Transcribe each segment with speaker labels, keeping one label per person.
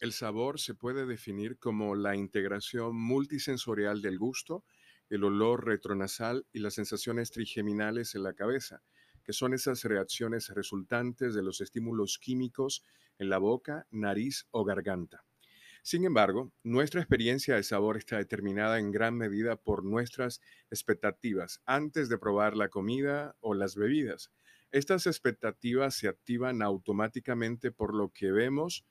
Speaker 1: El sabor se puede definir como la integración multisensorial del gusto, el olor retronasal y las sensaciones trigeminales en la cabeza, que son esas reacciones resultantes de los estímulos químicos en la boca, nariz o garganta. Sin embargo, nuestra experiencia de sabor está determinada en gran medida por nuestras expectativas antes de probar la comida o las bebidas. Estas expectativas se activan automáticamente por lo que vemos,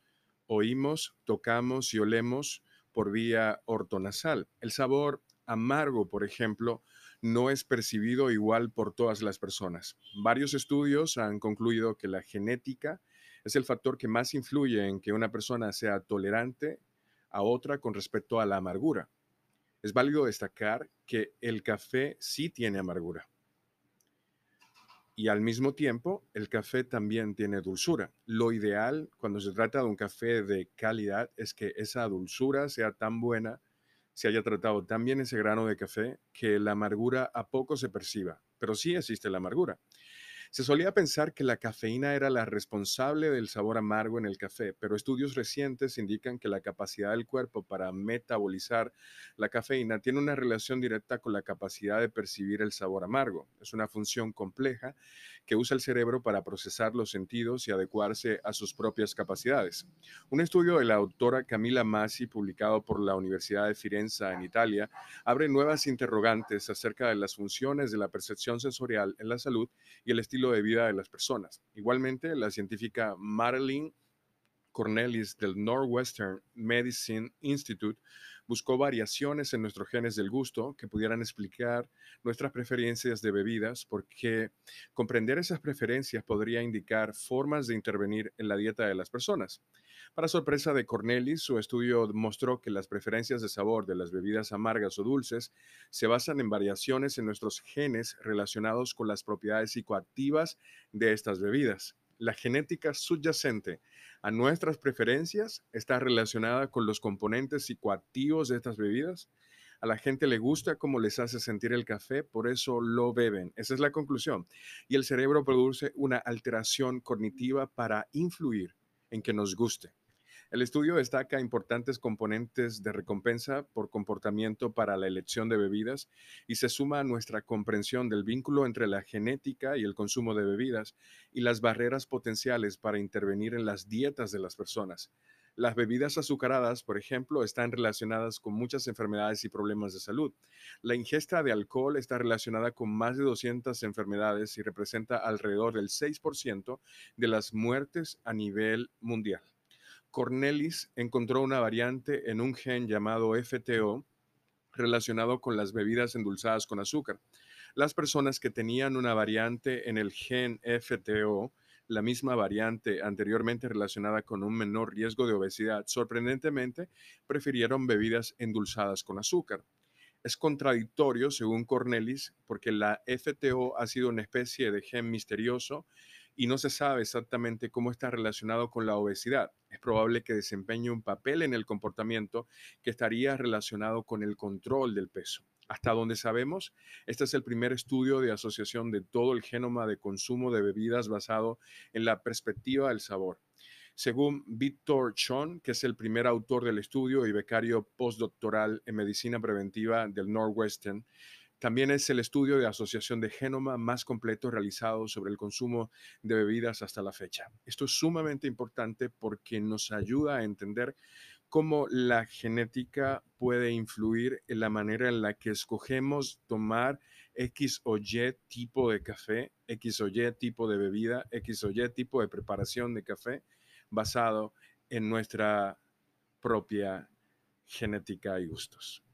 Speaker 1: oímos, tocamos y olemos por vía ortonasal. El sabor amargo, por ejemplo, no es percibido igual por todas las personas. Varios estudios han concluido que la genética es el factor que más influye en que una persona sea tolerante a otra con respecto a la amargura. Es válido destacar que el café sí tiene amargura. Y al mismo tiempo, el café también tiene dulzura. Lo ideal cuando se trata de un café de calidad es que esa dulzura sea tan buena, se haya tratado tan bien ese grano de café, que la amargura a poco se perciba. Pero sí existe la amargura. Se solía pensar que la cafeína era la responsable del sabor amargo en el café, pero estudios recientes indican que la capacidad del cuerpo para metabolizar la cafeína tiene una relación directa con la capacidad de percibir el sabor amargo. Es una función compleja que usa el cerebro para procesar los sentidos y adecuarse a sus propias capacidades. Un estudio de la autora Camila Masi, publicado por la Universidad de Firenze en Italia, abre nuevas interrogantes acerca de las funciones de la percepción sensorial en la salud y el estilo de vida de las personas. Igualmente, la científica Marilyn Cornelis del Northwestern Medicine Institute buscó variaciones en nuestros genes del gusto que pudieran explicar nuestras preferencias de bebidas, porque comprender esas preferencias podría indicar formas de intervenir en la dieta de las personas. Para sorpresa de Cornelis, su estudio mostró que las preferencias de sabor de las bebidas amargas o dulces se basan en variaciones en nuestros genes relacionados con las propiedades psicoactivas de estas bebidas. La genética subyacente a nuestras preferencias está relacionada con los componentes psicoactivos de estas bebidas. A la gente le gusta cómo les hace sentir el café, por eso lo beben. Esa es la conclusión. Y el cerebro produce una alteración cognitiva para influir en que nos guste. El estudio destaca importantes componentes de recompensa por comportamiento para la elección de bebidas y se suma a nuestra comprensión del vínculo entre la genética y el consumo de bebidas y las barreras potenciales para intervenir en las dietas de las personas. Las bebidas azucaradas, por ejemplo, están relacionadas con muchas enfermedades y problemas de salud. La ingesta de alcohol está relacionada con más de 200 enfermedades y representa alrededor del 6% de las muertes a nivel mundial. Cornelis encontró una variante en un gen llamado FTO relacionado con las bebidas endulzadas con azúcar. Las personas que tenían una variante en el gen FTO, la misma variante anteriormente relacionada con un menor riesgo de obesidad, sorprendentemente prefirieron bebidas endulzadas con azúcar. Es contradictorio, según Cornelis, porque la FTO ha sido una especie de gen misterioso y no se sabe exactamente cómo está relacionado con la obesidad. Es probable que desempeñe un papel en el comportamiento que estaría relacionado con el control del peso. Hasta donde sabemos, este es el primer estudio de asociación de todo el genoma de consumo de bebidas basado en la perspectiva del sabor. Según Victor Chon, que es el primer autor del estudio y becario postdoctoral en medicina preventiva del Northwestern, también es el estudio de asociación de genoma más completo realizado sobre el consumo de bebidas hasta la fecha. Esto es sumamente importante porque nos ayuda a entender cómo la genética puede influir en la manera en la que escogemos tomar X o Y tipo de café, X o Y tipo de bebida, X o Y tipo de preparación de café basado en nuestra propia genética y gustos.